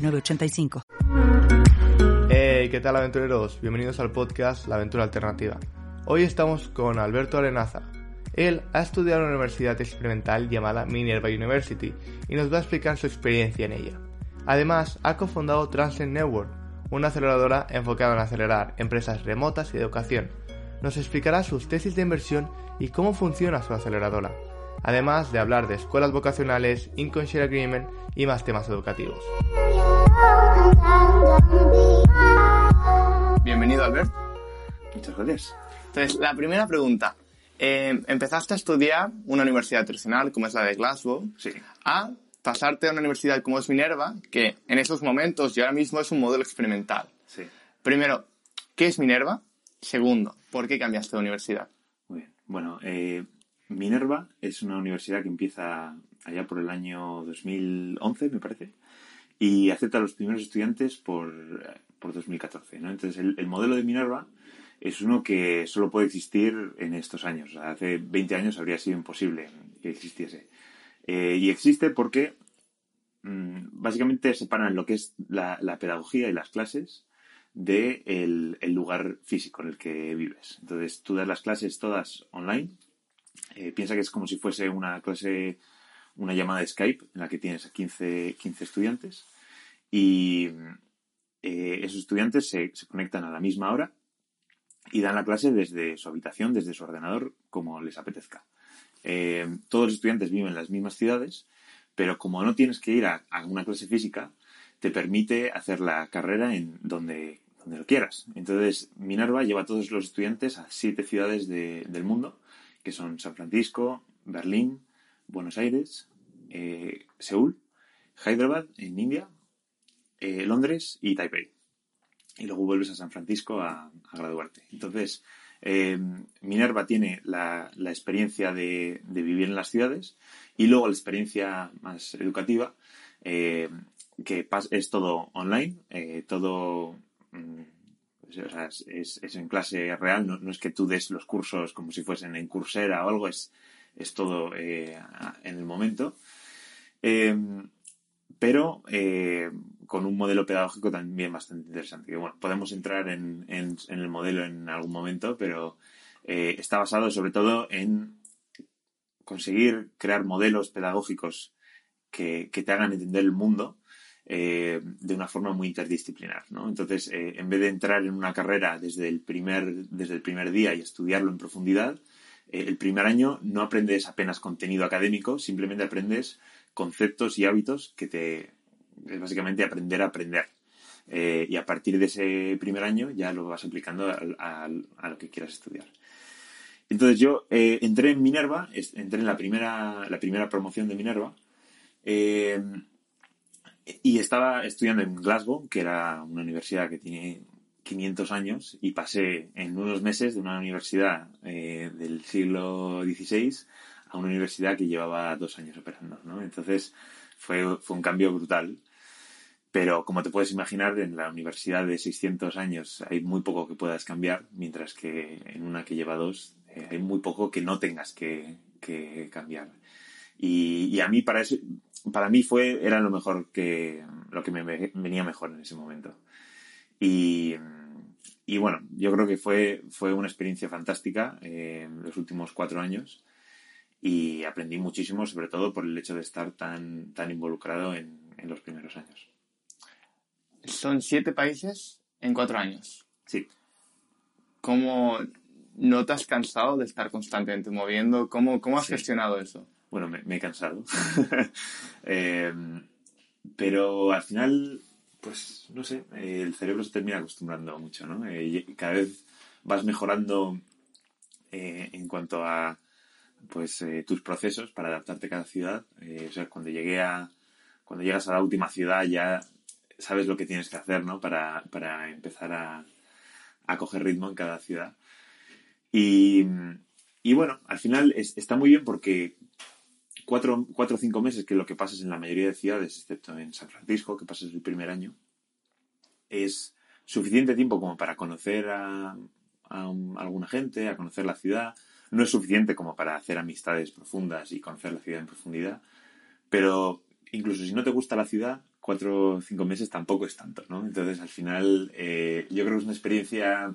906985. Hey, ¿qué tal aventureros? Bienvenidos al podcast La Aventura Alternativa. Hoy estamos con Alberto Arenaza. Él ha estudiado en una universidad experimental llamada Minerva University y nos va a explicar su experiencia en ella. Además, ha cofundado Transcend Network, una aceleradora enfocada en acelerar empresas remotas y educación. Nos explicará sus tesis de inversión y cómo funciona su aceleradora, además de hablar de escuelas vocacionales, Income Share Agreement y más temas educativos. Bienvenido, Albert. Muchas gracias. Entonces, la primera pregunta. Eh, empezaste a estudiar una universidad tradicional, como es la de Glasgow, Sí. a pasarte a una universidad como es Minerva, que en esos momentos y ahora mismo es un modelo experimental. Sí. Primero, ¿qué es Minerva? Segundo, ¿por qué cambiaste de universidad? Muy bien. Bueno, eh, Minerva es una universidad que empieza allá por el año 2011, me parece, y acepta a los primeros estudiantes por, por 2014. ¿no? Entonces, el, el modelo de Minerva es uno que solo puede existir en estos años. O sea, hace 20 años habría sido imposible que existiese. Eh, y existe porque mm, básicamente separan lo que es la, la pedagogía y las clases de el, el lugar físico en el que vives. Entonces, tú das las clases todas online. Eh, piensa que es como si fuese una clase, una llamada de Skype en la que tienes a 15, 15 estudiantes y eh, esos estudiantes se, se conectan a la misma hora y dan la clase desde su habitación, desde su ordenador, como les apetezca. Eh, todos los estudiantes viven en las mismas ciudades, pero como no tienes que ir a, una clase física, te permite hacer la carrera en donde, donde lo quieras. Entonces, Minerva lleva a todos los estudiantes a siete ciudades de- del mundo, que son San Francisco, Berlín, Buenos Aires, eh, Seúl, Hyderabad, en India, eh, Londres y Taipei. Y luego vuelves a San Francisco a, graduarte. Entonces, eh, Minerva tiene la, experiencia de, vivir en las ciudades y luego la experiencia más educativa, eh, que es todo online, todo mm, es, es- en clase real, no, no es que tú des los cursos como si fuesen en Coursera o algo, es, es todo eh, en el momento. Eh, pero eh, con un modelo pedagógico también bastante interesante. Que, bueno, podemos entrar en, en- en el modelo en algún momento, pero está basado sobre todo en conseguir crear modelos pedagógicos que, que te hagan entender el mundo eh, de una forma muy interdisciplinar. ¿no? Entonces, eh, en vez de entrar en una carrera desde el primer, desde el primer día y estudiarlo en profundidad, eh, el primer año no aprendes apenas contenido académico, simplemente aprendes conceptos y hábitos que te es básicamente aprender a aprender. Y a partir de ese primer año ya lo vas aplicando a, lo que quieras estudiar. Entonces yo entré en Minerva, entré en la primera, la primera promoción de Minerva, y estaba estudiando en Glasgow, que era una universidad que tiene 500 años, y pasé en unos meses de una universidad eh, del siglo XVI a una universidad que llevaba dos años operando. ¿no? Entonces fue, fue un cambio brutal. Pero como te puedes imaginar, en la universidad de 600 años hay muy poco que puedas cambiar, mientras que en una que lleva dos eh, hay muy poco que no tengas que, que cambiar. Y, y a mí para eso, para mí fue, era lo mejor que, lo que me ve- venía mejor en ese momento. Y, y bueno, yo creo que fue, fue una experiencia fantástica eh, los últimos cuatro años y aprendí muchísimo, sobre todo por el hecho de estar tan, tan involucrado en, en los primeros años. Son siete países en cuatro años. Sí. ¿Cómo no te has cansado de estar constantemente moviendo? ¿Cómo, cómo has Sí. gestionado eso? Bueno, me, he cansado. Eh, pero al final, pues no sé, el cerebro se termina acostumbrando mucho, ¿no? Eh, cada vez vas mejorando eh, en cuanto a pues tus procesos para adaptarte a cada ciudad. O sea, cuando llegué a cuando llegas a la última ciudad ya sabes lo que tienes que hacer, ¿no? Para, para empezar a, a coger ritmo en cada ciudad. Y, y bueno, al final está muy bien porque cuatro, cuatro, o cinco meses, que lo que pasas en la mayoría de ciudades, excepto en San Francisco, que pasas el primer año, es suficiente tiempo como para conocer a, a, alguna gente, a conocer la ciudad. No es suficiente como para hacer amistades profundas y conocer la ciudad en profundidad, pero incluso si no te gusta la ciudad, cuatro o cinco meses tampoco es tanto, ¿no? Entonces, al final, eh, yo creo que es una experiencia...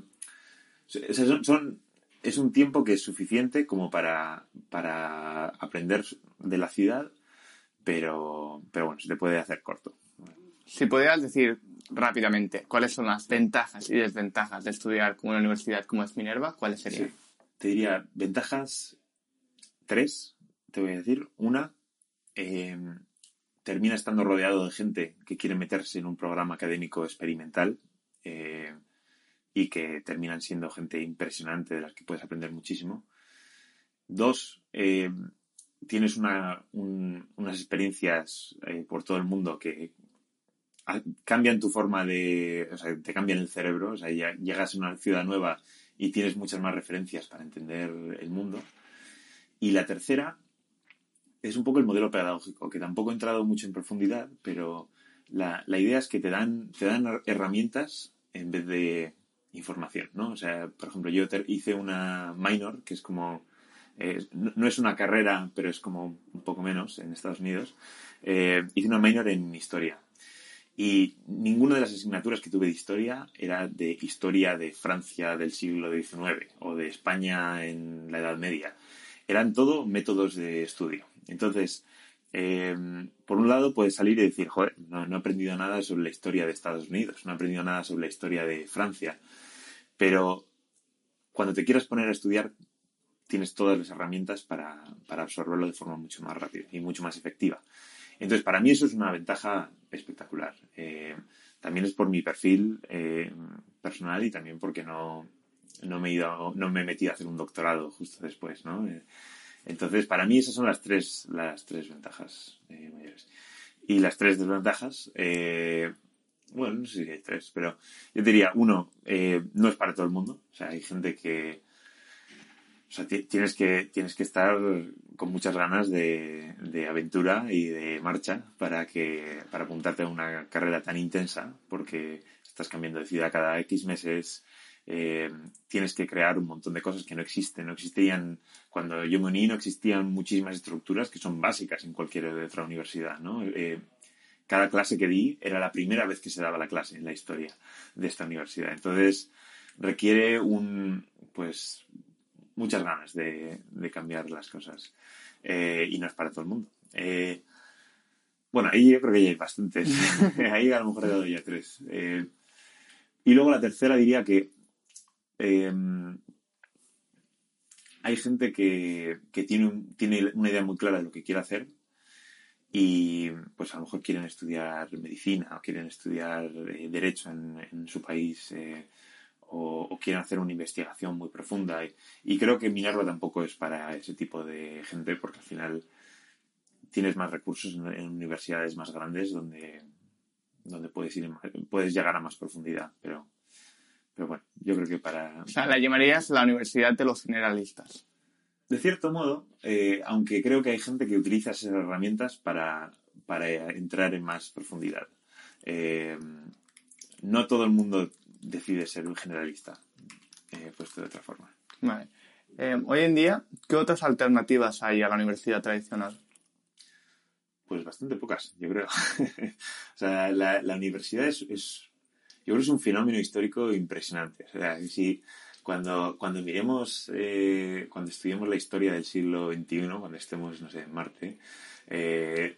son, es un tiempo que es suficiente como para, para aprender de la ciudad, pero, pero bueno, se te puede hacer corto. Si pudieras decir rápidamente cuáles son las ventajas y desventajas de estudiar con una universidad como es Minerva, ¿cuáles serían? Te diría ventajas tres, te voy a decir. Una, eh, termina estando rodeado de gente que quiere meterse en un programa académico experimental. Eh, y que terminan siendo gente impresionante de las que puedes aprender muchísimo. Dos, eh, tienes unas experiencias eh, por todo el mundo que cambian tu forma de, o sea, te cambian el cerebro, o sea, llegas a una ciudad nueva y tienes muchas más referencias para entender el mundo. Y la tercera es un poco el modelo pedagógico, que tampoco he entrado mucho en profundidad, pero la, la idea es que te dan, te dan herramientas en vez de información, ¿no? O sea, por ejemplo, yo hice una minor, que es como, eh, no, es una carrera, pero es como un poco menos en Estados Unidos. Eh, hice una minor en historia. Y ninguna de las asignaturas que tuve de historia era de historia de Francia del siglo XIX o de España en la Edad Media. Eran todo métodos de estudio. Entonces, eh, por un lado puedes salir y decir, joder, no, no, he aprendido nada sobre la historia de Estados Unidos, no he aprendido nada sobre la historia de Francia, pero cuando te quieras poner a estudiar, tienes todas las herramientas para, absorberlo de forma mucho más rápida y mucho más efectiva. Entonces, para mí eso es una ventaja espectacular. Eh, también es por mi perfil eh, personal y también porque no, me he ido, no me he metido a hacer un doctorado justo después, ¿no? Eh, entonces, para mí esas son las tres, las tres ventajas mayores. Y las tres desventajas, bueno, no sé si hay tres, pero yo diría, uno, eh, no es para todo el mundo. O sea, hay gente que. O sea, tienes que, tienes que estar con muchas ganas de, de, aventura y de marcha para que para apuntarte a una carrera tan intensa, porque estás cambiando de ciudad cada X meses, eh, tienes que crear un montón de cosas que no existen. No existían, cuando yo me uní, no existían muchísimas estructuras que son básicas en cualquier otra universidad, ¿no? Eh, cada clase que di era la primera vez que se daba la clase en la historia de esta universidad. Entonces, requiere un, pues, muchas ganas de, cambiar las cosas. Eh, y no es para todo el mundo. Eh, bueno, ahí yo creo que ya hay bastantes. ahí a lo mejor he dado ya tres. Eh, y luego la tercera diría que hay gente que, tiene, tiene una idea muy clara de lo que quiere hacer y pues a lo mejor quieren estudiar medicina o quieren estudiar eh, derecho en, su país eh, o, quieren hacer una investigación muy profunda. Y, creo que Minerva tampoco es para ese tipo de gente porque al final tienes más recursos en, universidades más grandes donde donde puedes ir puedes llegar a más profundidad pero pero bueno yo creo que para o sea la llamarías la universidad de los generalistas de cierto modo, eh, aunque creo que hay gente que utiliza esas herramientas para, entrar en más profundidad. Eh, no todo el mundo decide ser un generalista, eh, puesto de otra forma. Vale. hoy en día, ¿qué otras alternativas hay a la universidad tradicional? Pues bastante pocas, yo creo. o sea, la, universidad es, es, yo creo que es un fenómeno histórico impresionante. O sea, si, cuando, cuando miremos, eh, cuando estudiemos la historia del siglo XXI, cuando estemos, no sé, en Marte, eh,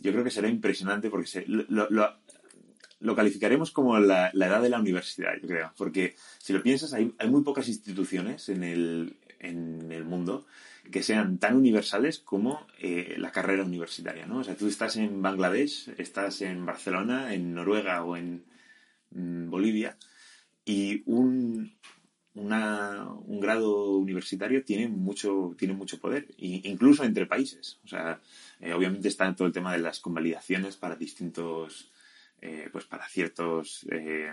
yo creo que será impresionante porque lo, lo, calificaremos como la, edad de la universidad, yo creo. Porque si lo piensas, hay, hay muy pocas instituciones en el, en el mundo que sean tan universales como eh, la carrera universitaria, ¿no? O sea, tú estás en Bangladesh, estás en Barcelona, en Noruega o en Bolivia y un, un grado universitario tiene mucho, tiene mucho poder, incluso entre países. O sea, eh, obviamente está todo el tema de las convalidaciones para distintos eh, pues para ciertos eh,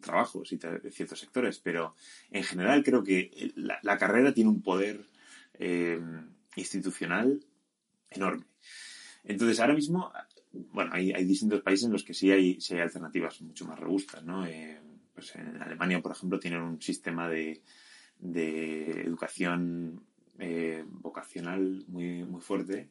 trabajos y ciertos sectores, pero en general creo que la, carrera tiene un poder institucional enorme. Entonces, ahora mismo, bueno, hay, distintos países en los que sí hay, hay alternativas mucho más robustas, ¿no? pues en Alemania, por ejemplo, tienen un sistema de, de educación vocacional muy, muy fuerte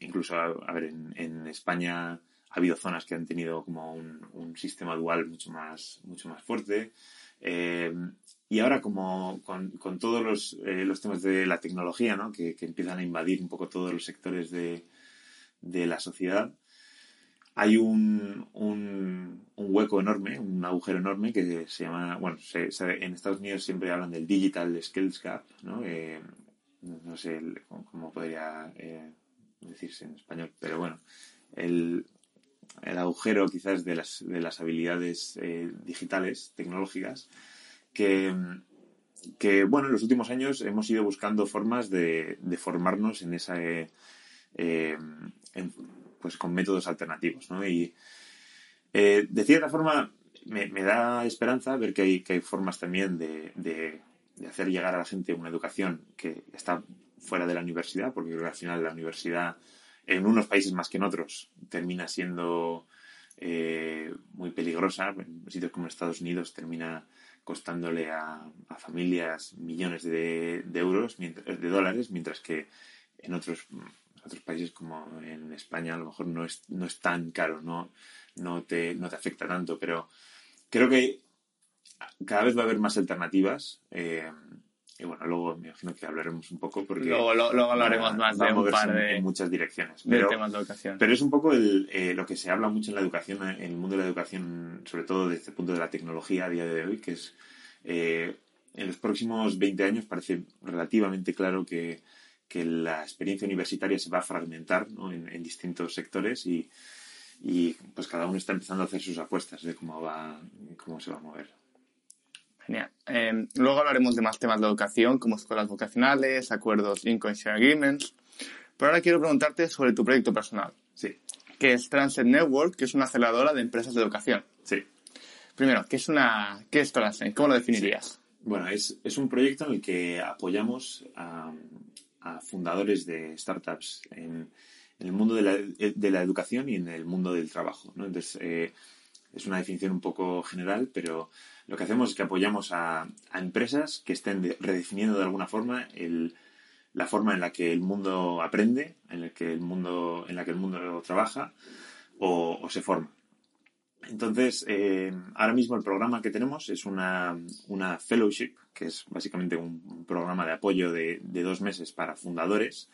incluso, a, ver, en, España ha habido zonas que han tenido como un, sistema dual mucho más, mucho más fuerte. Eh, y ahora como con, todos los, eh, los, temas de la tecnología, ¿no? que, empiezan a invadir un poco todos los sectores de, la sociedad, hay un, un, hueco enorme, un agujero enorme que se llama, bueno, en Estados Unidos siempre hablan del Digital Skills Gap, ¿no? Eh, no sé cómo, podría decirse en español, pero bueno, el, el agujero quizás de las, de las habilidades eh, digitales, tecnológicas, que, que, bueno, en los últimos años hemos ido buscando formas de, de formarnos en esa, eh, pues con métodos alternativos. Y eh, de cierta forma me, me, da esperanza ver que hay, que hay formas también de, de, de hacer llegar a la gente una educación que está fuera de la universidad, porque creo que al final la universidad, en unos países más que en otros, termina siendo eh, muy peligrosa. En sitios como Estados Unidos termina costándole a, familias millones de, euros, de dólares, mientras que en otros, otros países como en España a lo mejor no es, no es tan caro, no, no, te, no te afecta tanto, pero creo que cada vez va a haber más alternativas. Eh, y bueno, luego me imagino que hablaremos un poco porque... Luego, luego hablaremos más de un par de... En muchas direcciones. Pero, temas de educación. Pero es un poco el, eh, lo que se habla mucho en la educación, en el mundo de la educación, sobre todo desde el punto de la tecnología a día de hoy, que es... Eh, en los próximos 20 años parece relativamente claro que, que la experiencia universitaria se va a fragmentar ¿no? en, en, distintos sectores y, y pues cada uno está empezando a hacer sus apuestas de cómo va cómo se va a mover. Genial. Em, luego hablaremos de más temas de educación, como escuelas vocacionales, acuerdos Income Share Agreements. Pero ahora quiero preguntarte sobre tu proyecto personal. Sí. Que es Transit Network, que es una aceleradora de empresas de educación. Sí. Primero, ¿qué es una qué es Transit? ¿Cómo lo definirías? Bueno, es, es, un proyecto en el que apoyamos a, a fundadores de startups en, en el mundo de la, de la, educación y en el mundo del trabajo. Entonces, eh, es una definición un poco general, pero lo que hacemos es que apoyamos a, empresas que estén redefiniendo de alguna forma la forma en la que el mundo aprende, en, el que el mundo, en la que el mundo trabaja o, se forma. Entonces, eh, ahora mismo el programa que tenemos es una, fellowship, que es básicamente un, programa de apoyo de, dos meses para fundadores.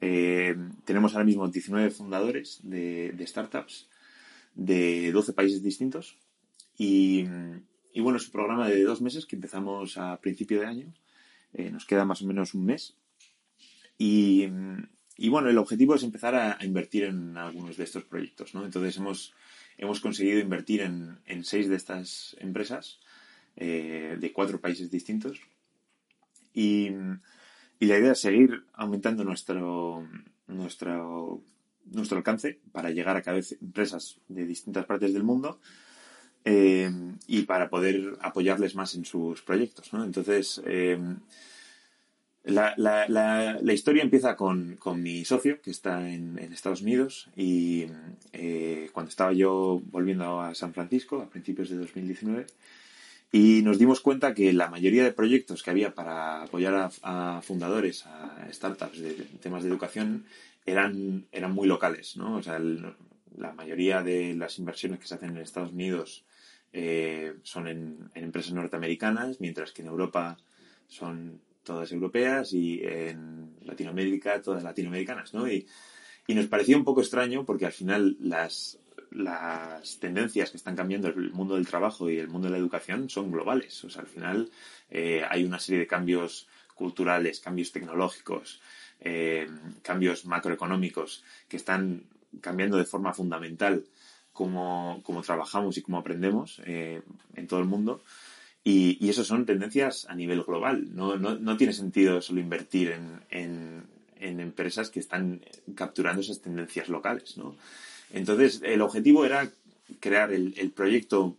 Eh, tenemos ahora mismo 19 fundadores de, de startups de 12 países distintos. Y, y, bueno, es un programa de dos meses que empezamos a principio de año. Eh, nos queda más o menos un mes. Y, y bueno, el objetivo es empezar a, invertir en algunos de estos proyectos. ¿no? Entonces hemos, hemos conseguido invertir en, en seis de estas empresas eh, de cuatro países distintos. Y, y, la idea es seguir aumentando nuestro, nuestro nuestro alcance para llegar a cada vez empresas de distintas partes del mundo eh, y para poder apoyarles más en sus proyectos. ¿no? Entonces, eh, la, la, la, historia empieza con, con, mi socio, que está en, en Estados Unidos, y eh, cuando estaba yo volviendo a San Francisco a principios de 2019, y nos dimos cuenta que la mayoría de proyectos que había para apoyar a, fundadores, a startups de temas de educación, eran, eran muy locales, ¿no? O sea, la mayoría de las inversiones que se hacen en Estados Unidos eh, son en, empresas norteamericanas, mientras que en Europa son todas europeas y en Latinoamérica todas latinoamericanas, ¿no? Y, y nos parecía un poco extraño porque al final las, las tendencias que están cambiando el mundo del trabajo y el mundo de la educación son globales. O sea, al final eh, hay una serie de cambios culturales, cambios tecnológicos, eh, cambios macroeconómicos que están cambiando de forma fundamental cómo, trabajamos y cómo aprendemos eh, en todo el mundo. Y, y eso son tendencias a nivel global. No, no, no tiene sentido solo invertir en, en, empresas que están capturando esas tendencias locales. ¿no? Entonces, el objetivo era crear el, el proyecto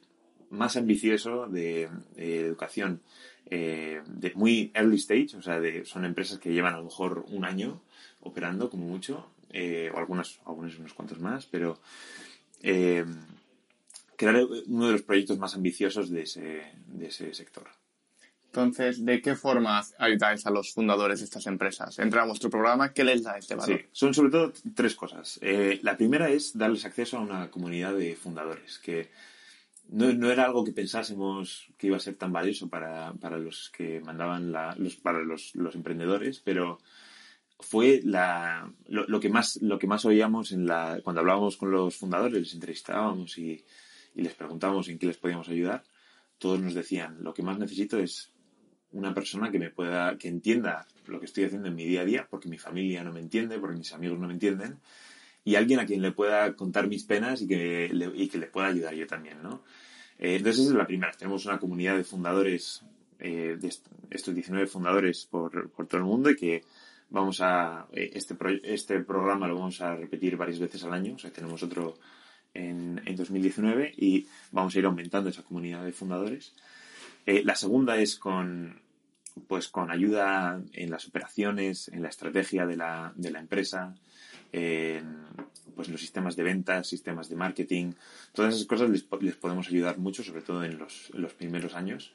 más ambicioso de, de educación eh, de muy early stage, o sea, de, son empresas que llevan a lo mejor un año operando como mucho, eh, o algunas, algunos unos cuantos más, pero eh, crear uno de los proyectos más ambiciosos de ese, de ese sector. Entonces, ¿de qué forma ayudáis a los fundadores de estas empresas? Entra a vuestro programa, ¿qué les da este valor? Sí, son sobre todo tres cosas. Eh, la primera es darles acceso a una comunidad de fundadores, que no, no, era algo que pensásemos que iba a ser tan valioso para, para los que mandaban la, los, para los, los, emprendedores, pero fue la, lo, lo, que más, lo que más oíamos en la, cuando hablábamos con los fundadores, les entrevistábamos y, y les preguntábamos en qué les podíamos ayudar. Todos nos decían, lo que más necesito es una persona que me pueda, que entienda lo que estoy haciendo en mi día a día, porque mi familia no me entiende, porque mis amigos no me entienden, y alguien a quien le pueda contar mis penas y que le, y que le pueda ayudar yo también, ¿no? Eh, entonces esa es la primera. Tenemos una comunidad de fundadores, eh, de estos 19 fundadores por, por, todo el mundo y que vamos a, eh, este, pro, este programa lo vamos a repetir varias veces al año, o sea, tenemos otro en, en 2019 y vamos a ir aumentando esa comunidad de fundadores. Eh, la segunda es con, pues con ayuda en las operaciones, en la estrategia de la, de la empresa, en pues los sistemas de ventas, sistemas de marketing, todas esas cosas les, podemos ayudar mucho, sobre todo en los, en los primeros años.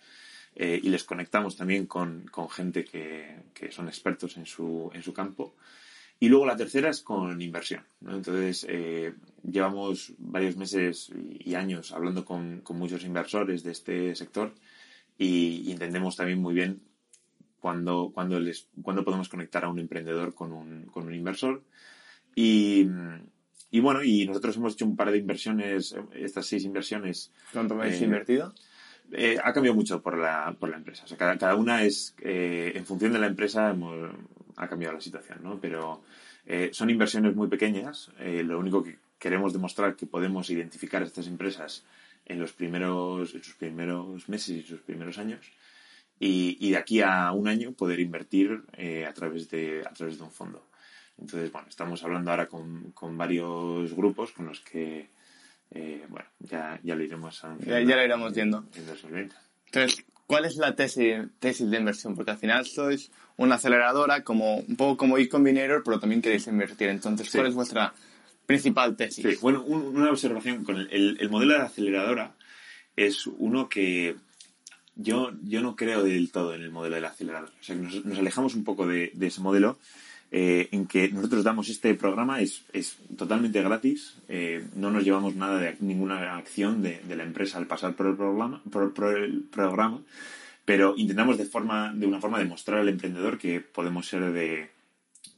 Eh, y les conectamos también con, con gente que, que, son expertos en su, en su campo. Y luego la tercera es con inversión. ¿no? Entonces, eh, llevamos varios meses y años hablando con, con muchos inversores de este sector y, y entendemos también muy bien cuándo cuando les, cuando podemos conectar a un emprendedor con un, con un inversor. Y, y bueno, y nosotros hemos hecho un par de inversiones, estas seis inversiones. ¿Cuánto habéis eh, invertido? Eh, ha cambiado mucho por la, por la empresa. O sea, cada, cada una es, eh, en función de la empresa, hemos, ha cambiado la situación, ¿no? Pero eh, son inversiones muy pequeñas. lo único que queremos demostrar que podemos identificar a estas empresas en los primeros, en sus primeros meses y sus primeros años. Y, y de aquí a un año poder invertir a, través de, a través de un fondo. Entonces, bueno, estamos hablando ahora con, con varios grupos con los que, eh, bueno, ya, ya lo iremos ya, ya, lo iremos viendo. En 2020. Entonces, ¿cuál es la tesis, tesis de inversión? Porque al final sois una aceleradora, como un poco como e-combinator, pero también queréis invertir. Entonces, ¿cuál sí. es vuestra principal tesis? Sí, bueno, un, una observación con el, el, el, modelo de aceleradora es uno que yo, yo no creo del todo en el modelo de la aceleradora. O sea, que nos, nos alejamos un poco de, de ese modelo eh, en que nosotros damos este programa, es, es totalmente gratis, eh, no nos llevamos nada de ninguna acción de, la empresa al pasar por el programa, pero intentamos de, forma, de una forma demostrar al emprendedor que podemos ser de,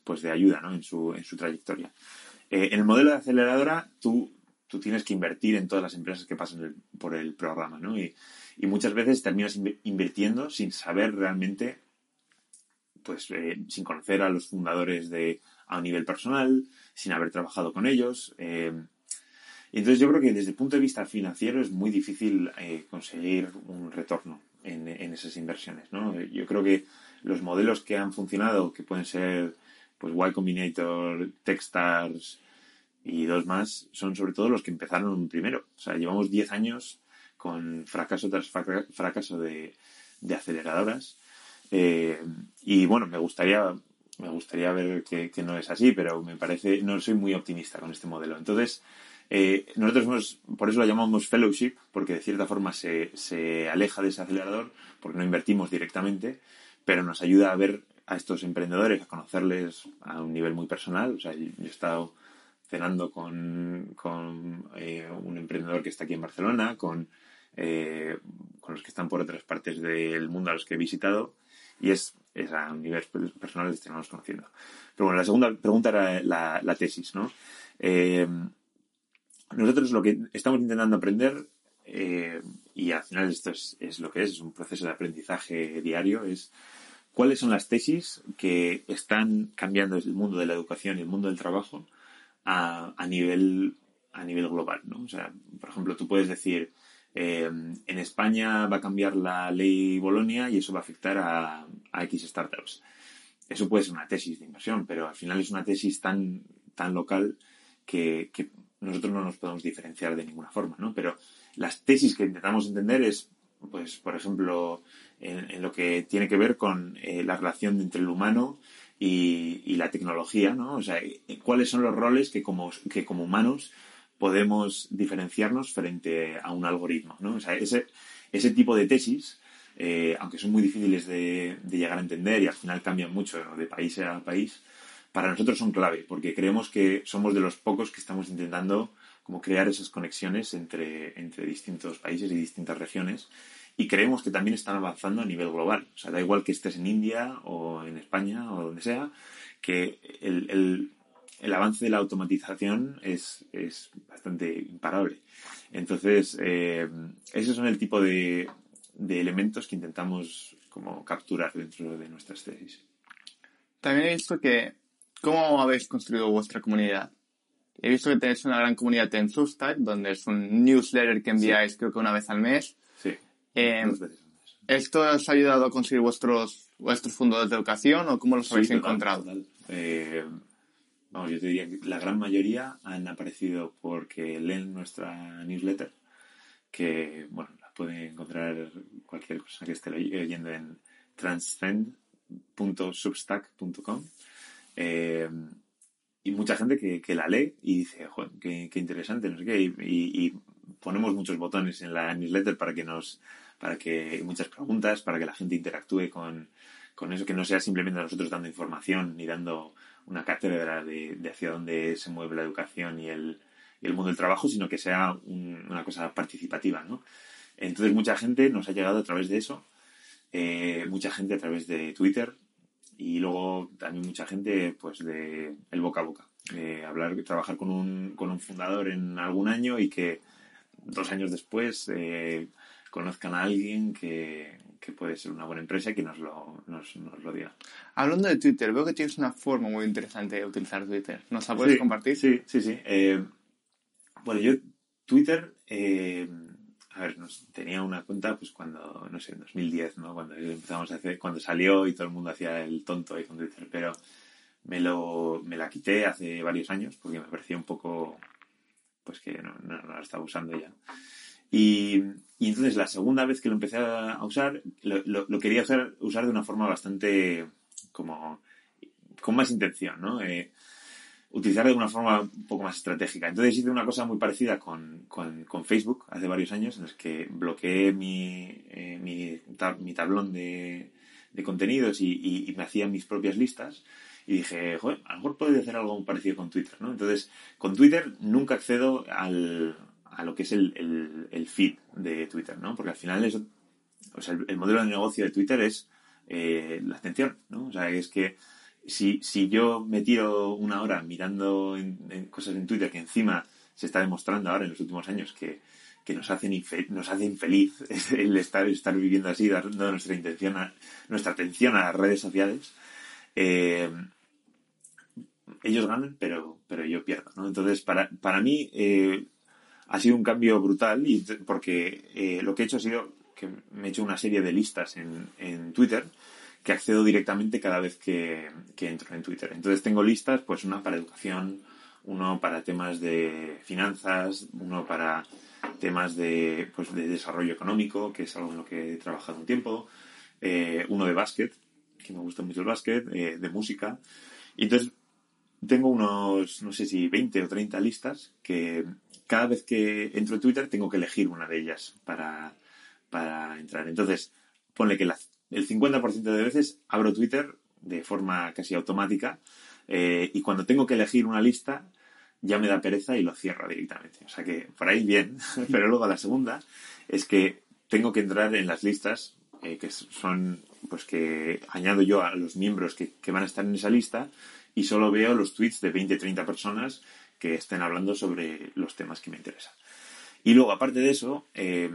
pues de ayuda ¿no? en, su, en su trayectoria. Eh, en el modelo de aceleradora, tú, tú tienes que invertir en todas las empresas que pasan por el programa, ¿no? Y, y muchas veces terminas invirtiendo sin saber realmente pues eh, sin conocer a los fundadores de a nivel personal, sin haber trabajado con ellos. Eh, entonces yo creo que desde el punto de vista financiero es muy difícil eh, conseguir un retorno en, esas inversiones. ¿no? Yo creo que los modelos que han funcionado, que pueden ser pues Y Combinator, Techstars y dos más, son sobre todo los que empezaron primero. O sea, llevamos 10 años con fracaso tras fracaso de aceleradoras eh, y bueno, me gustaría, me gustaría ver que, no es así, pero me parece, no soy muy optimista con este modelo. Entonces, eh, nosotros por eso lo llamamos fellowship, porque de cierta forma se, se aleja de ese acelerador, porque no invertimos directamente, pero nos ayuda a ver a estos emprendedores, a conocerles a un nivel muy personal. O sea, yo he estado cenando con, con eh, un emprendedor que está aquí en Barcelona, con, eh, con los que están por otras partes del mundo a los que he visitado y es, es a un nivel personal que estamos conociendo. Pero bueno, la segunda pregunta era la, la tesis, ¿no? Eh, nosotros lo que estamos intentando aprender, eh, y al final esto es, es, lo que es, es un proceso de aprendizaje diario, es cuáles son las tesis que están cambiando el mundo de la educación y el mundo del trabajo a, a nivel a nivel global, ¿no? O sea, por ejemplo, tú puedes decir, eh, en España va a cambiar la ley Bolonia y eso va a afectar a, a, X startups. Eso puede ser una tesis de inversión, pero al final es una tesis tan, tan local que, nosotros no nos podemos diferenciar de ninguna forma, ¿no? Pero las tesis que intentamos entender es, pues, por ejemplo, en, lo que tiene que ver con eh, la relación entre el humano y, la tecnología, ¿no? O sea, cuáles son los roles que como, que como humanos podemos diferenciarnos frente a un algoritmo, ¿no? O sea, ese, ese tipo de tesis, eh, aunque son muy difíciles de, llegar a entender y al final cambian mucho de país a país, para nosotros son clave, porque creemos que somos de los pocos que estamos intentando como crear esas conexiones entre, entre distintos países y distintas regiones y creemos que también están avanzando a nivel global. O sea, da igual que estés en India o en España o donde sea, que el, el, avance de la automatización es, es bastante imparable. Entonces, eh, esos son el tipo de, de elementos que intentamos como capturar dentro de nuestras tesis. También he visto que, ¿cómo habéis construido vuestra comunidad? He visto que tenéis una gran comunidad en Substack, donde es un newsletter que enviáis creo que una vez al mes. Sí. Eh, ¿Esto os ha ayudado a conseguir vuestros, vuestros fondos de educación o cómo los habéis encontrado? Eh, vamos, yo te diría que la gran mayoría han aparecido porque leen nuestra newsletter, que, bueno, la pueden encontrar cualquier cosa que esté leyendo en transcend.substack.com. Eh, y mucha gente que, la lee y dice, joder, qué, interesante, no sé qué, y, ponemos muchos botones en la newsletter para que nos para que muchas preguntas, para que la gente interactúe con, eso, que no sea simplemente nosotros dando información ni dando una cátedra de, hacia dónde se mueve la educación y el, y el mundo del trabajo, sino que sea una cosa participativa, ¿no? Entonces mucha gente nos ha llegado a través de eso, eh, mucha gente a través de Twitter y luego también mucha gente pues de el boca a boca, de hablar, trabajar con un, con un fundador en algún año y que dos años después eh, conozcan a alguien que, puede ser una buena empresa y que nos lo, nos, lo diga. Hablando de Twitter, veo que tienes una forma muy interesante de utilizar Twitter. ¿Nos la puedes compartir? Sí, sí, sí. Eh, bueno, yo Twitter, eh, a ver, nos, tenía una cuenta pues cuando, no sé, en 2010, ¿no? Cuando empezamos a hacer, cuando salió y todo el mundo hacía el tonto ahí con Twitter, pero me lo, me la quité hace varios años porque me parecía un poco, pues que no, no, no la estaba usando ya. Y, entonces la segunda vez que lo empecé a usar, lo, quería usar, usar, de una forma bastante como con más intención, ¿no? Eh, utilizarlo de una forma un poco más estratégica. Entonces hice una cosa muy parecida con, Facebook hace varios años, en los que bloqueé mi, eh, mi, tablón de, contenidos y, me hacía mis propias listas. Y dije, joder, a lo mejor puedo hacer algo parecido con Twitter, ¿no? Entonces, con Twitter nunca accedo al, a lo que es el, el, feed de Twitter, ¿no? Porque al final eso, o sea, el, modelo de negocio de Twitter es eh, la atención, ¿no? O sea, es que si, si yo me tiro una hora mirando cosas en Twitter que encima se está demostrando ahora en los últimos años que, que nos hacen nos hace infeliz el estar, estar viviendo así, dando nuestra intención nuestra atención a las redes sociales, eh, ellos ganan, pero, pero yo pierdo, ¿no? Entonces, para, para mí, eh, ha sido un cambio brutal y porque eh, lo que he hecho ha sido que me he hecho una serie de listas en, en Twitter que accedo directamente cada vez que, que, entro en Twitter. Entonces tengo listas, pues una para educación, uno para temas de finanzas, uno para temas de, pues, de desarrollo económico, que es algo en lo que he trabajado un tiempo, eh, uno de básquet, que me gusta mucho el básquet, eh, de música. Y entonces tengo unos, no sé si 20 o 30 listas que cada vez que entro en Twitter tengo que elegir una de ellas para, para entrar. Entonces, ponle que el 50% de veces abro Twitter de forma casi automática eh, y cuando tengo que elegir una lista ya me da pereza y lo cierro directamente. O sea que por ahí bien, pero luego la segunda es que tengo que entrar en las listas eh, que son, pues que añado yo a los miembros que, que van a estar en esa lista y solo veo los tweets de 20, 30 personas que estén hablando sobre los temas que me interesan. Y luego, aparte de eso, eh,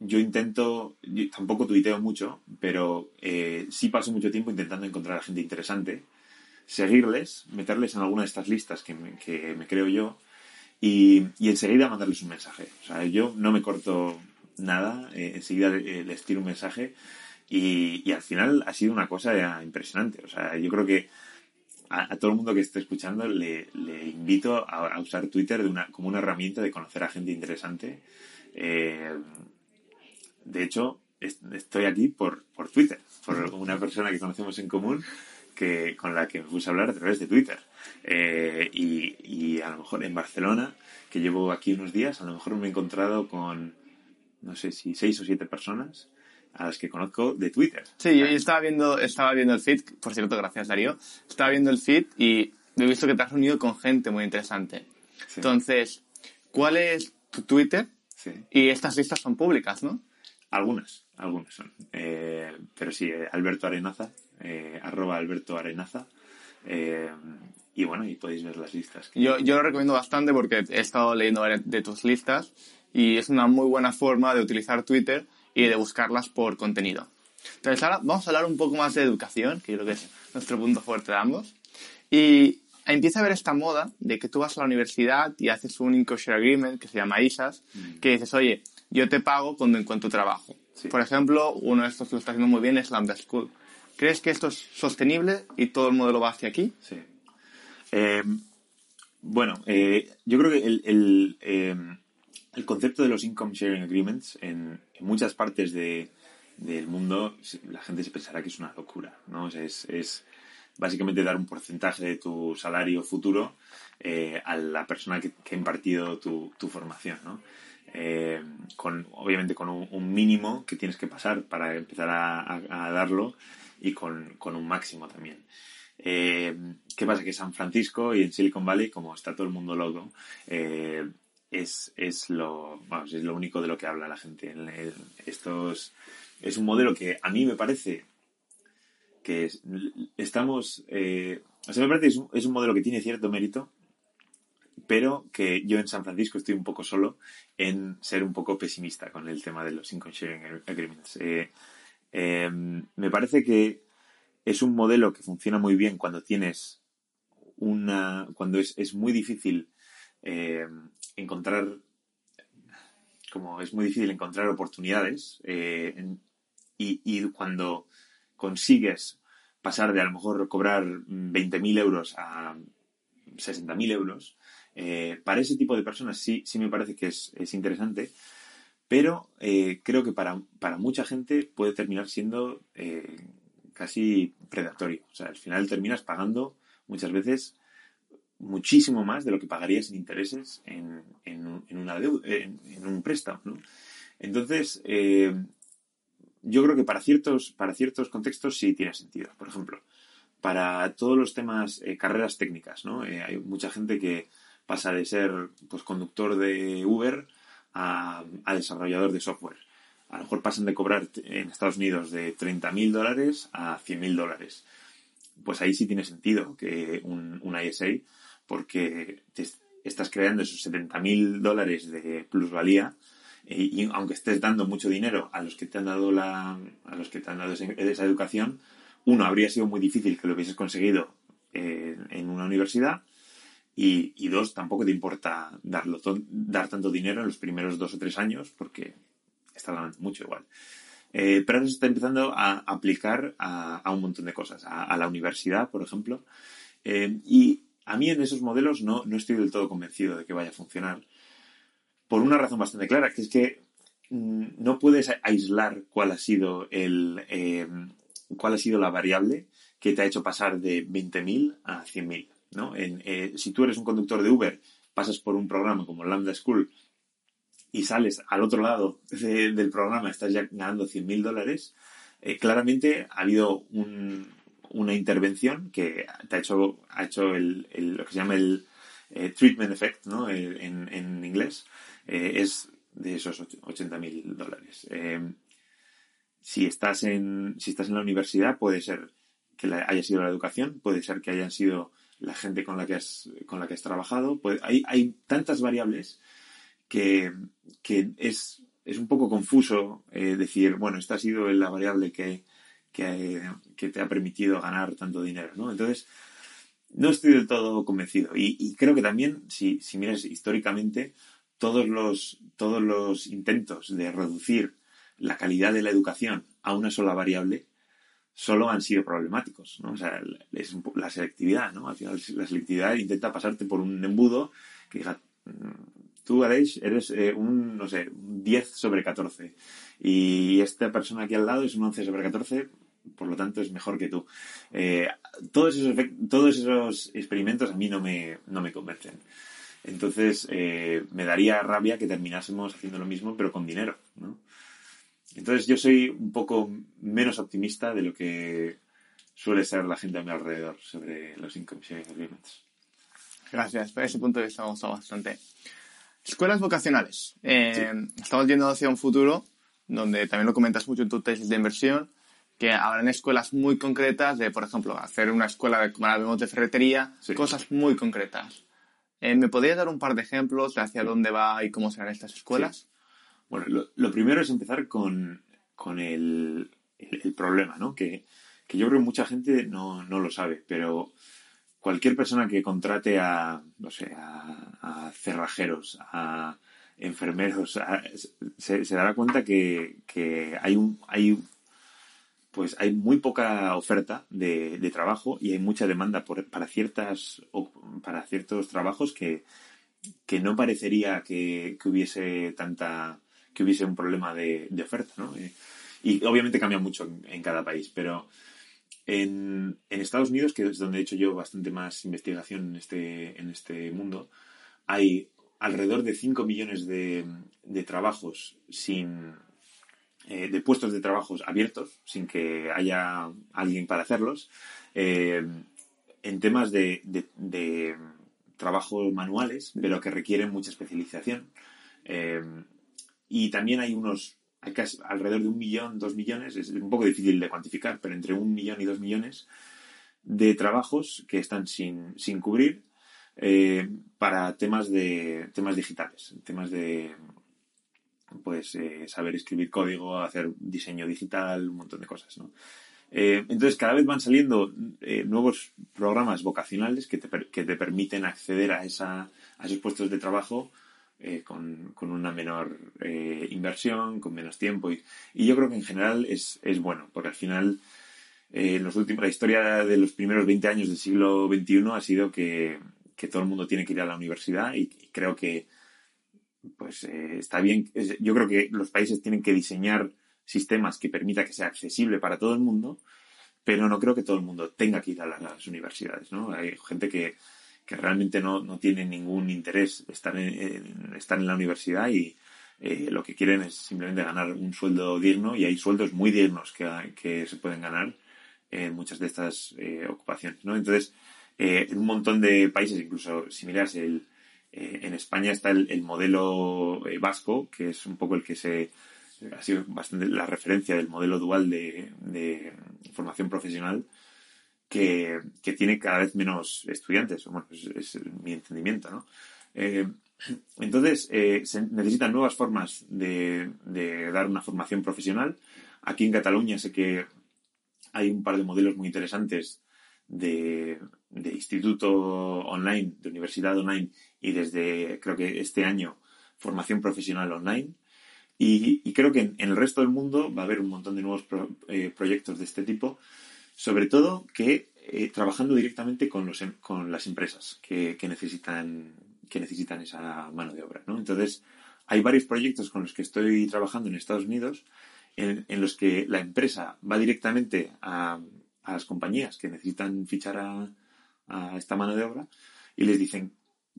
yo intento, tampoco tuiteo mucho, pero eh, sí paso mucho tiempo intentando encontrar a gente interesante, seguirles, meterles en alguna de estas listas que me, que me creo yo y, y, enseguida mandarles un mensaje. O sea, yo no me corto nada, eh, enseguida les tiro un mensaje y, y, al final ha sido una cosa impresionante. O sea, yo creo que a, todo el mundo que esté escuchando le, invito a, usar Twitter de una, como una herramienta de conocer a gente interesante. Eh, de hecho, estoy aquí por, por Twitter, por una persona que conocemos en común que, con la que me puse a hablar a través de Twitter. Eh, y, a lo mejor en Barcelona, que llevo aquí unos días, a lo mejor me he encontrado con, no sé si seis o siete personas a las que conozco de Twitter. Sí, yo estaba viendo, estaba viendo el feed, por cierto, gracias Darío, estaba viendo el feed y he visto que te has unido con gente muy interesante. Entonces, ¿cuál es tu Twitter? Sí. Y estas listas son públicas, ¿no? Algunas, algunas son. Eh, pero sí, eh, Alberto Arenaza, eh, arroba Alberto Arenaza. y bueno, y podéis ver las listas. Yo, yo lo recomiendo bastante porque he estado leyendo de tus listas y es una muy buena forma de utilizar Twitter y de buscarlas por contenido. Entonces ahora vamos a hablar un poco más de educación, que yo creo que es nuestro punto fuerte de ambos. Y empieza a haber esta moda de que tú vas a la universidad y haces un Income Agreement que se llama ISAS, mm. que dices, oye, yo te pago cuando encuentro trabajo. Por ejemplo, uno de estos que lo está haciendo muy bien es Lambda School. ¿Crees que esto es sostenible y todo el modelo va hacia aquí? Sí. Eh, bueno, eh, yo creo que el, eh, el concepto de los income sharing agreements en, muchas partes del mundo la gente se pensará que es una locura, ¿no? es, básicamente dar un porcentaje de tu salario futuro eh, a la persona que, ha impartido tu, formación, ¿no? Eh, con, obviamente con un, mínimo que tienes que pasar para empezar a, darlo y con, un máximo también. Eh, ¿Qué pasa? Que San Francisco y en Silicon Valley, como está todo el mundo loco, es, es, lo, es lo único de lo que habla la gente. Esto es, un modelo que a mí me parece que estamos... Eh, o sea, me parece que es un, es un, modelo que tiene cierto mérito, pero que yo en San Francisco estoy un poco solo en ser un poco pesimista con el tema de los income sharing agreements. Eh, em, me parece que es un modelo que funciona muy bien cuando tienes una... cuando es, es muy difícil eh, encontrar, como es muy difícil encontrar oportunidades, eh, y, cuando consigues pasar de a lo mejor cobrar 20.000 euros a 60.000 euros, eh, para ese tipo de personas sí, sí me parece que es, interesante, pero creo que para, para, mucha gente puede terminar siendo casi predatorio. O sea, al final terminas pagando muchas veces muchísimo más de lo que pagarías en intereses en, en, un préstamo. ¿no? Entonces, eh, yo creo que para ciertos, para ciertos contextos sí tiene sentido. Por ejemplo, para todos los temas, eh, carreras técnicas, ¿no? Eh, hay mucha gente que pasa de ser pues, conductor de Uber a, a desarrollador de software. A lo mejor pasan de cobrar en Estados Unidos de 30.000 dólares a 100.000 dólares. Pues ahí sí tiene sentido que un, un ISA porque estás creando esos 70.000 dólares de plusvalía y, aunque estés dando mucho dinero a los que te han dado la, a los que te han dado esa, educación, uno habría sido muy difícil que lo hubieses conseguido eh, en una universidad y, dos, tampoco te importa darlo, dar tanto dinero en los primeros dos o tres años porque está ganando mucho igual. Eh, pero ahora se está empezando a aplicar a, un montón de cosas, a, la universidad, por ejemplo. Eh, y a mí en esos modelos no, no estoy del todo convencido de que vaya a funcionar. Por una razón bastante clara, que es que mm, no puedes aislar cuál ha sido el eh, cuál ha sido la variable que te ha hecho pasar de 20.000 a 100.000. ¿no? Eh, si tú eres un conductor de Uber, pasas por un programa como Lambda School y sales al otro lado del programa, estás ya ganando 100.000 dólares, eh, claramente ha habido un, una intervención que te ha hecho, ha hecho el, lo que se llama el eh, treatment effect, ¿no? en, en, inglés, eh, es de esos 80 mil dólares. Eh, si estás en, si estás en la universidad, puede ser que haya sido la educación, puede ser que hayan sido la gente con la que has, con la que has trabajado. hay, hay tantas variables que, que es, es un poco confuso decir, bueno, esta ha sido la variable que, que, te ha permitido ganar tanto dinero, ¿no? Entonces, no estoy del todo convencido. Y, creo que también, si, miras históricamente, todos los, todos los intentos de reducir la calidad de la educación a una sola variable solo han sido problemáticos, ¿no? O sea, la selectividad, ¿no? Al final la selectividad intenta pasarte por un embudo que diga, mm, tú, Aleix, eres eh, un, no sé, un 10 sobre 14 y esta persona aquí al lado es un 11 sobre 14, por lo tanto es mejor que tú. Eh, todos, esos todos esos experimentos a mí no me, no me convencen. Entonces, eh, me daría rabia que terminásemos haciendo lo mismo, pero con dinero, ¿no? Entonces, yo soy un poco menos optimista de lo que suele ser la gente a mi alrededor sobre los income sharing agreements. Gracias, por ese punto de vista me ha gustado bastante. Escuelas vocacionales. Eh, estamos yendo hacia un futuro donde también lo comentas mucho en tu tesis de inversión, que habrán escuelas muy concretas de, por ejemplo, hacer una escuela de, como la vemos de ferretería, cosas muy concretas. Eh, ¿Me podrías dar un par de ejemplos de hacia dónde va y cómo serán estas escuelas? Bueno, lo, primero es empezar con, el, problema, ¿no? Que, yo creo que mucha gente no, lo sabe, pero cualquier persona que contrate a, no sé, a, cerrajeros, a enfermeros, se, dará cuenta que, hay un, hay pues hay muy poca oferta de, trabajo y hay mucha demanda para ciertas para ciertos trabajos que, no parecería que, hubiese tanta que hubiese un problema de, oferta ¿no? Eh, y obviamente cambia mucho en, cada país pero en, Estados Unidos que es donde he hecho yo bastante más investigación en este en este mundo hay alrededor de 5 millones de, de trabajos sin eh, de puestos de trabajos abiertos, sin que haya alguien para hacerlos, eh, en temas de, de, trabajos manuales, pero que requieren mucha especialización. Eh, y también hay unos, hay casi alrededor de un millón, dos millones, es un poco difícil de cuantificar, pero entre un millón y dos millones de trabajos que están sin, sin cubrir para temas de temas digitales, temas de pues eh, saber escribir código, hacer diseño digital, un montón de cosas, ¿no? Eh, entonces, cada vez van saliendo eh, nuevos programas vocacionales que te, que te, permiten acceder a, esa, a esos puestos de trabajo con, con, una menor inversión, con menos tiempo. Y, y, yo creo que en general es, es bueno, porque al final, los últimos, la historia de los primeros 20 años del siglo XXI ha sido que, que todo el mundo tiene que ir a la universidad y creo que pues eh, está bien. Yo creo que los países tienen que diseñar sistemas que permita que sea accesible para todo el mundo, pero no creo que todo el mundo tenga que ir a las, universidades, ¿no? Hay gente que, realmente no, tiene ningún interés estar en, estar en la universidad y eh, lo que quieren es simplemente ganar un sueldo digno y hay sueldos muy dignos que, que se pueden ganar en muchas de estas eh, ocupaciones, ¿no? Entonces, en un montón de países, incluso si miras el, eh, en España está el, modelo eh, vasco, que es un poco el que se ha sido bastante la referencia del modelo dual de, formación profesional, que, tiene cada vez menos estudiantes. Bueno, es, mi entendimiento, ¿no? Eh, entonces, se necesitan nuevas formas de, dar una formación profesional. Aquí en Cataluña sé que hay un par de modelos muy interesantes de, de instituto online, de universidad online y desde creo que este año formación profesional online. Y, creo que en, el resto del mundo va a haber un montón de nuevos eh, proyectos de este tipo, sobre todo que eh, trabajando directamente con, los, em, con las empresas que, necesitan, que necesitan esa mano de obra. ¿no? Entonces, hay varios proyectos con los que estoy trabajando en Estados Unidos en, en los que la empresa va directamente a, a las compañías que necesitan fichar a, esta mano de obra y les dicen,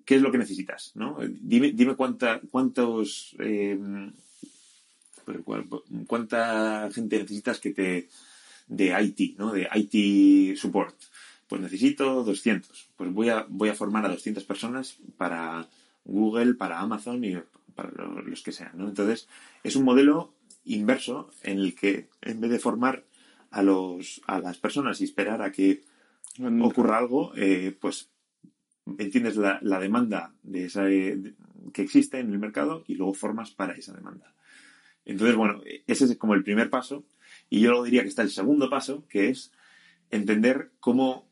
¿qué es lo que necesitas? ¿no? Dime, dime cuánta, cuántos, eh, cuánta gente necesitas que te, de IT, ¿no? De IT support. Pues necesito 200. Pues voy a, voy a formar a 200 personas para Google, para Amazon y para los que sean. Entonces, es un modelo inverso en el que en vez de formar a, los, a las personas y esperar a que ocurra algo, eh, pues entiendes la, demanda de esa, que existe en el mercado y luego formas para esa demanda. Entonces, bueno, ese es como el primer paso. Y yo diría que está el segundo paso, que es entender cómo,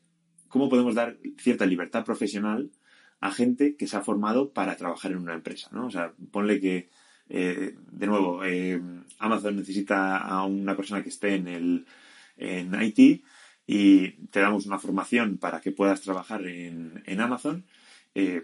cómo podemos dar cierta libertad profesional a gente que se ha formado para trabajar en una empresa, ¿no? O sea, ponle que, eh, de nuevo, eh, Amazon necesita a una persona que esté en el en IT y te damos una formación para que puedas trabajar en, en Amazon, eh,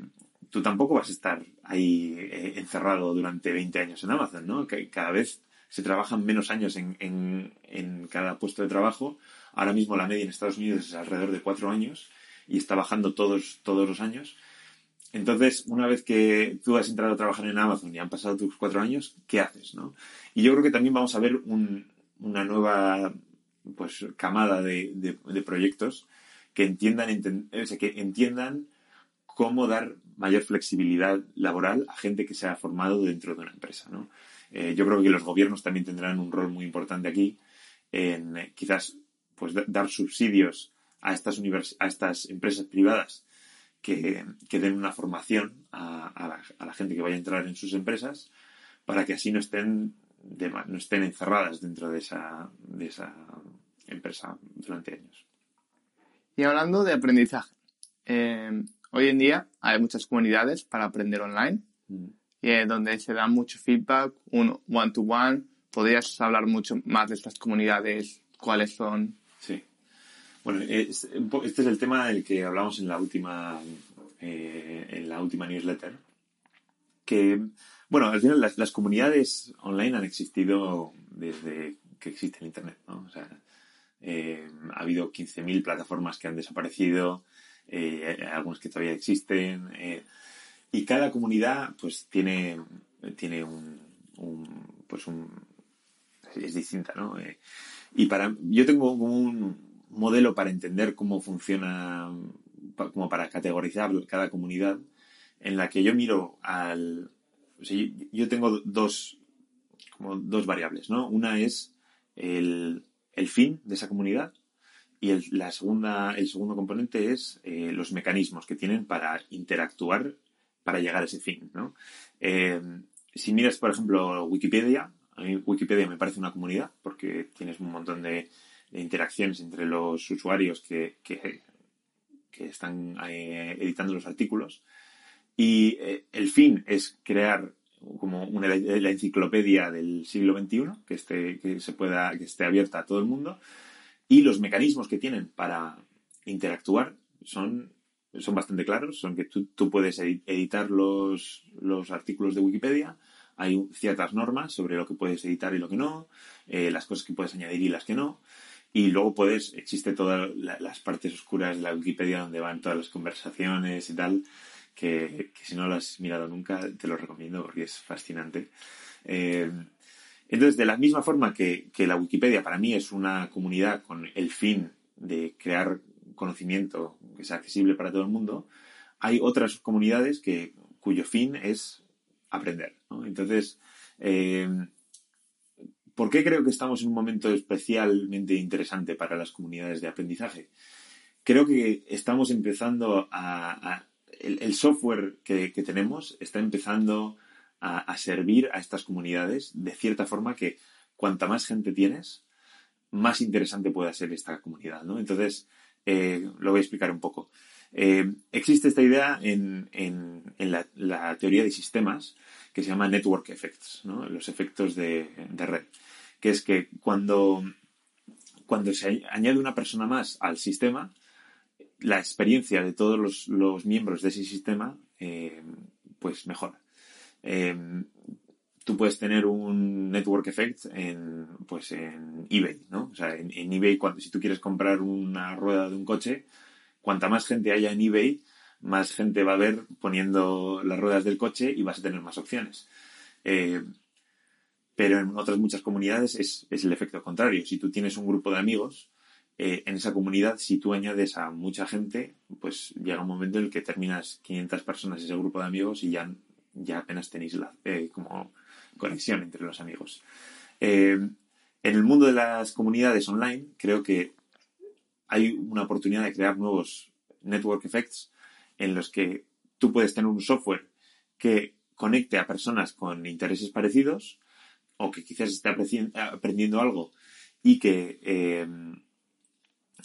tú tampoco vas a estar ahí eh, encerrado durante 20 años en Amazon, ¿no? Que cada vez se trabajan menos años en, en, en, cada puesto de trabajo. Ahora mismo la media en Estados Unidos es alrededor de cuatro años y está bajando todos, todos los años. Entonces, una vez que tú has entrado a trabajar en Amazon y han pasado tus cuatro años, ¿qué haces? ¿no? Y yo creo que también vamos a ver un, una nueva pues, camada de, de, proyectos que entiendan, enten, o sea, que entiendan cómo dar mayor flexibilidad laboral a gente que se ha formado dentro de una empresa. ¿no? Eh, yo creo que los gobiernos también tendrán un rol muy importante aquí en quizás pues, dar subsidios a estas, a estas empresas privadas que, que den una formación a, a, la, gente que vaya a entrar en sus empresas para que así no estén, de, no estén encerradas dentro de esa, de esa empresa durante años. Y hablando de aprendizaje, eh, hoy en día hay muchas comunidades para aprender online, mm. eh, donde se da mucho feedback, un one-to-one. -one. ¿Podrías hablar mucho más de estas comunidades? ¿Cuáles son? Sí. Bueno, este es el tema del que hablamos en la última, eh, en la última newsletter. Que, bueno, al final las, comunidades online han existido desde que existe el Internet, ¿no? O sea, eh, ha habido 15.000 plataformas que han desaparecido, eh, algunas que todavía existen, eh, y cada comunidad, pues, tiene, tiene un, pues un, es distinta, ¿no? Eh, y para, yo tengo un, modelo para entender cómo funciona, como para categorizar cada comunidad, en la que yo miro al... O sea, yo tengo dos, como dos variables, ¿no? Una es el, el fin de esa comunidad y el, la segunda, el segundo componente es eh, los mecanismos que tienen para interactuar para llegar a ese fin, ¿no? Eh, si miras, por ejemplo, Wikipedia, a mí Wikipedia me parece una comunidad porque tienes un montón de, de interacciones entre los usuarios que, que, que están eh, editando los artículos. Y eh, el fin es crear como una, la enciclopedia del siglo XXI, que esté, que se pueda, que esté abierta a todo el mundo. Y los mecanismos que tienen para interactuar son, son bastante claros. Son que tú, tú puedes editar los, los artículos de Wikipedia, hay ciertas normas sobre lo que puedes editar y lo que no, eh, las cosas que puedes añadir y las que no. Y luego puedes, existe todas la, las partes oscuras de la Wikipedia donde van todas las conversaciones y tal, que, si no lo has mirado nunca te lo recomiendo porque es fascinante. Eh, entonces, de la misma forma que, que, la Wikipedia para mí es una comunidad con el fin de crear conocimiento que sea accesible para todo el mundo, hay otras comunidades que, cuyo fin es aprender. Entonces, eh, ¿Por qué creo que estamos en un momento especialmente interesante para las comunidades de aprendizaje? Creo que estamos empezando a el, el, software que, que, tenemos está empezando a, a, servir a estas comunidades de cierta forma que cuanta más gente tienes, más interesante puede ser esta comunidad, ¿no? Entonces, eh, lo voy a explicar un poco. Eh, existe esta idea en, en, en la, la, teoría de sistemas que se llama network effects, ¿no? los efectos de, de red que es que cuando, cuando se añade una persona más al sistema, la experiencia de todos los, los miembros de ese sistema, eh, pues mejora. Eh, tú puedes tener un network effect en, pues en eBay, ¿no? O sea, en, eBay, cuando, si tú quieres comprar una rueda de un coche, cuanta más gente haya en eBay, más gente va a ver poniendo las ruedas del coche y vas a tener más opciones. Eh, pero en otras muchas comunidades es, es, el efecto contrario. Si tú tienes un grupo de amigos, eh, en esa comunidad, si tú añades a mucha gente, pues llega un momento en el que terminas 500 personas ese grupo de amigos y ya, ya apenas tenéis la, eh, como conexión entre los amigos. Eh, en el mundo de las comunidades online, creo que hay una oportunidad de crear nuevos network effects en los que tú puedes tener un software que conecte a personas con intereses parecidos, o que quizás esté aprendiendo algo y que, eh,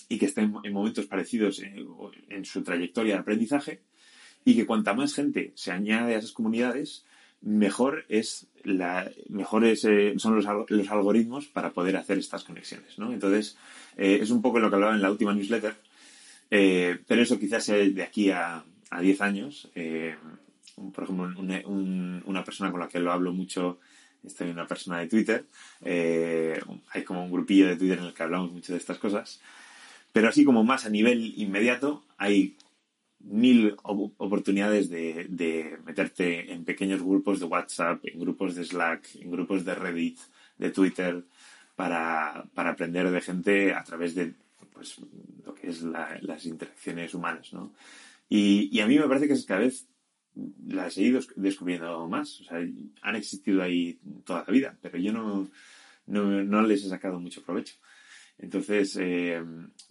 y que esté en, en momentos parecidos en, en, su trayectoria de aprendizaje y que cuanta más gente se añade a esas comunidades, mejor es la mejores son los, los, algoritmos para poder hacer estas conexiones, ¿no? Entonces, eh, es un poco lo que hablaba en la última newsletter, eh, pero eso quizás sea de aquí a, a 10 años. Eh, por ejemplo, una persona con la que lo hablo mucho, estoy una persona de Twitter, hay como un grupillo de Twitter en el que hablamos mucho de estas cosas, pero así como más a nivel inmediato, hay mil oportunidades de, meterte en pequeños grupos de WhatsApp, en grupos de Slack, en grupos de Reddit, de Twitter, para, aprender de gente a través de pues, lo que es las interacciones humanas, ¿no? Y, a mí me parece que es cada vez las he ido descubriendo más. O sea, han existido ahí toda la vida, pero yo no, no, les he sacado mucho provecho. Entonces, eh,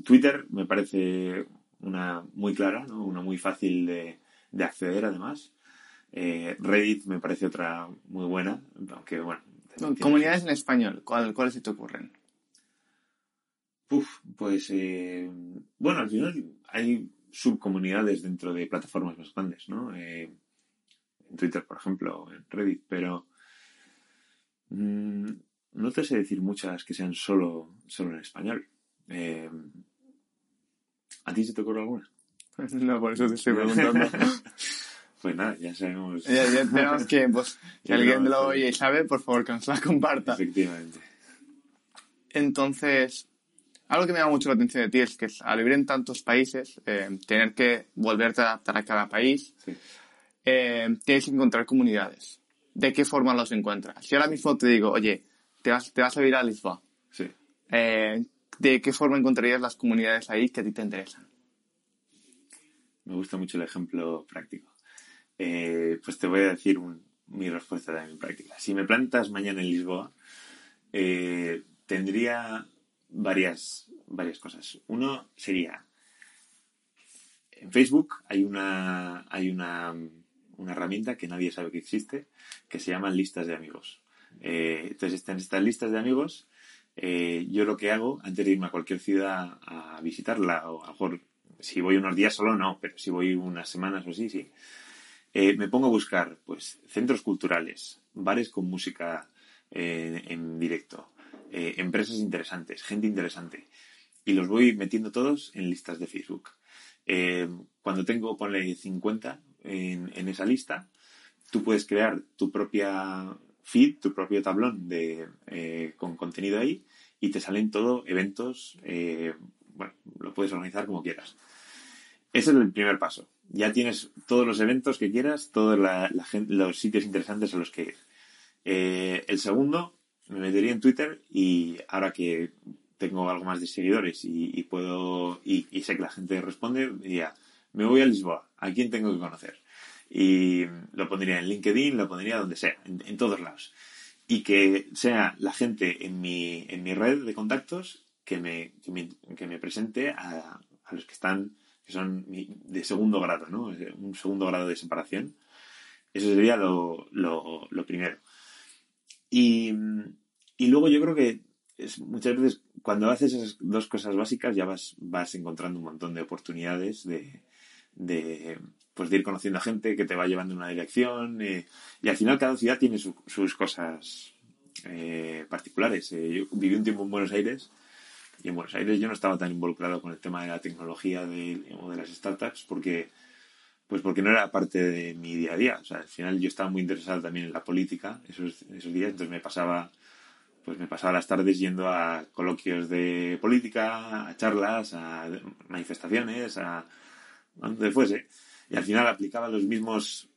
Twitter me parece una muy clara, ¿no? una muy fácil de, acceder además. Eh, Reddit me parece otra muy buena, aunque bueno. Comunidades en español, ¿cuáles se te ocurren? Uf, pues eh, bueno, al final hay subcomunidades dentro de plataformas más grandes, ¿no? Eh, en Twitter, por ejemplo, en Reddit, pero mm, no te sé decir muchas que sean solo, solo en español. ¿A ti se te ocurre alguna? No, por eso te estoy preguntando. pues nada, ya sabemos. Ya, ya tenemos que, pues, si alguien lo oye y sabe, por favor, que nos la comparta. Efectivamente. Entonces, algo que me llama mucho la atención de ti es que al vivir en tantos países, eh, tener que volverte a adaptar a cada país, eh, tienes que encontrar comunidades. ¿De qué forma los encuentras? Si ahora mismo te digo, oye, te vas, te vas a ir a Lisboa. Sí. Eh, ¿de qué forma encontrarías las comunidades ahí que a ti te interesan? Me gusta mucho el ejemplo práctico. Eh, pues te voy a decir mi respuesta también práctica. Si me plantas mañana en Lisboa, eh, tendría varias, varias cosas. Uno sería, en Facebook hay una, hay una, una herramienta que nadie sabe que existe, que se llaman listas de amigos. Eh, entonces, están estas listas de amigos eh, yo lo que hago antes de irme a cualquier ciudad a visitarla, o a lo mejor si voy unos días solo no, pero si voy unas semanas o así, sí, eh, me pongo a buscar pues centros culturales, bares con música eh, en directo, empresas interesantes, gente interesante, y los voy metiendo todos en listas de Facebook. cuando tengo, ponle 50 en, en esa lista, tú puedes crear tu propia feed, tu propio tablón de, eh, con contenido ahí y te salen todo eventos, eh, bueno, lo puedes organizar como quieras. Ese es el primer paso. Ya tienes todos los eventos que quieras, todos los sitios interesantes a los que ir. Eh, el segundo, me metería en Twitter y ahora que tengo algo más de seguidores y, puedo y, y, sé que la gente responde, diría, me voy a Lisboa, ¿a quién tengo que conocer? Y lo pondría en LinkedIn, lo pondría donde sea, en, todos lados. Y que sea la gente en mi, en mi red de contactos que me, que me, presente a, a, los que están, que son de segundo grado, ¿no? Un segundo grado de separación. Eso sería lo, lo, lo primero. Y, y, luego yo creo que es, muchas veces cuando haces esas dos cosas básicas ya vas, vas encontrando un montón de oportunidades de, de, pues de ir conociendo a gente que te va llevando en una dirección. Y al final cada ciudad tiene sus cosas eh, particulares. Eh, yo viví un tiempo en Buenos Aires y en Buenos Aires yo no estaba tan involucrado con el tema de la tecnología de, o de las startups porque pues porque no era parte de mi día a día. O sea, al final yo estaba muy interesado también en la política esos, esos días, entonces me pasaba pues me pasaba las tardes yendo a coloquios de política, a charlas, a manifestaciones, a, a donde fuese y al final aplicaba los mismos,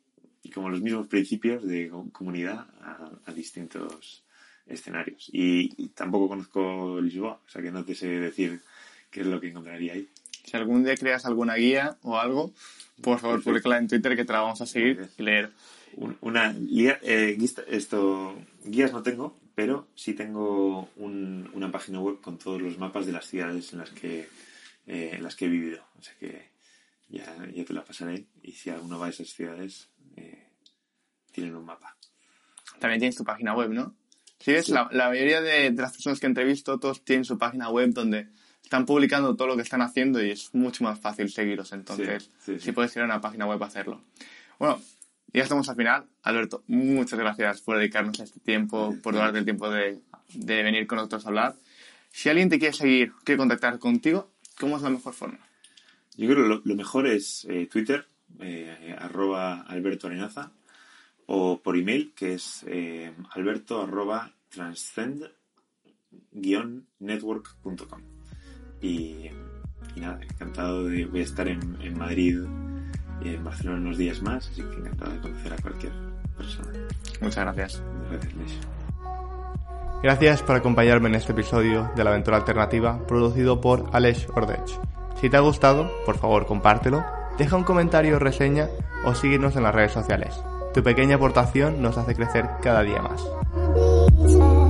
como los mismos principios de comunidad a, distintos escenarios. Y, tampoco conozco Lisboa, o sea que no te sé decir qué es lo que encontraría ahí. Si algún día creas alguna guía o algo, por favor, publicala en Twitter que te la vamos a seguir y leer. Una guía, eh, esto, guías no tengo, pero sí tengo una página web con todos los mapas de las ciudades en las que, eh, en las que he vivido. O sea que ya, ya te la pasaré. Y si alguno va a esas ciudades, eh, tienen un mapa. También tienes tu página web, ¿no? Sí, es La, mayoría de, las personas que entrevisto, todos tienen su página web donde están publicando todo lo que están haciendo y es mucho más fácil seguirlos. Entonces, si puedes ir a una página web a hacerlo. Bueno, ya estamos al final. Alberto, muchas gracias por dedicarnos a este tiempo, por darte el tiempo de, de venir con nosotros a hablar. Si alguien te quiere seguir, quiere contactar contigo, ¿cómo es la mejor forma? Yo creo que lo, lo mejor es eh, Twitter, eh, arroba Alberto Arenaza, o por email, que es eh, alberto arroba transcend-network.com. Y, y nada, encantado de voy a estar en, en Madrid y en Barcelona unos días más, así que encantado de conocer a cualquier persona. Muchas gracias. Gracias, Luis. Gracias por acompañarme en este episodio de la aventura alternativa producido por Aleix Ordech. Si te ha gustado, por favor compártelo, deja un comentario o reseña o síguenos en las redes sociales. Tu pequeña aportación nos hace crecer cada día más.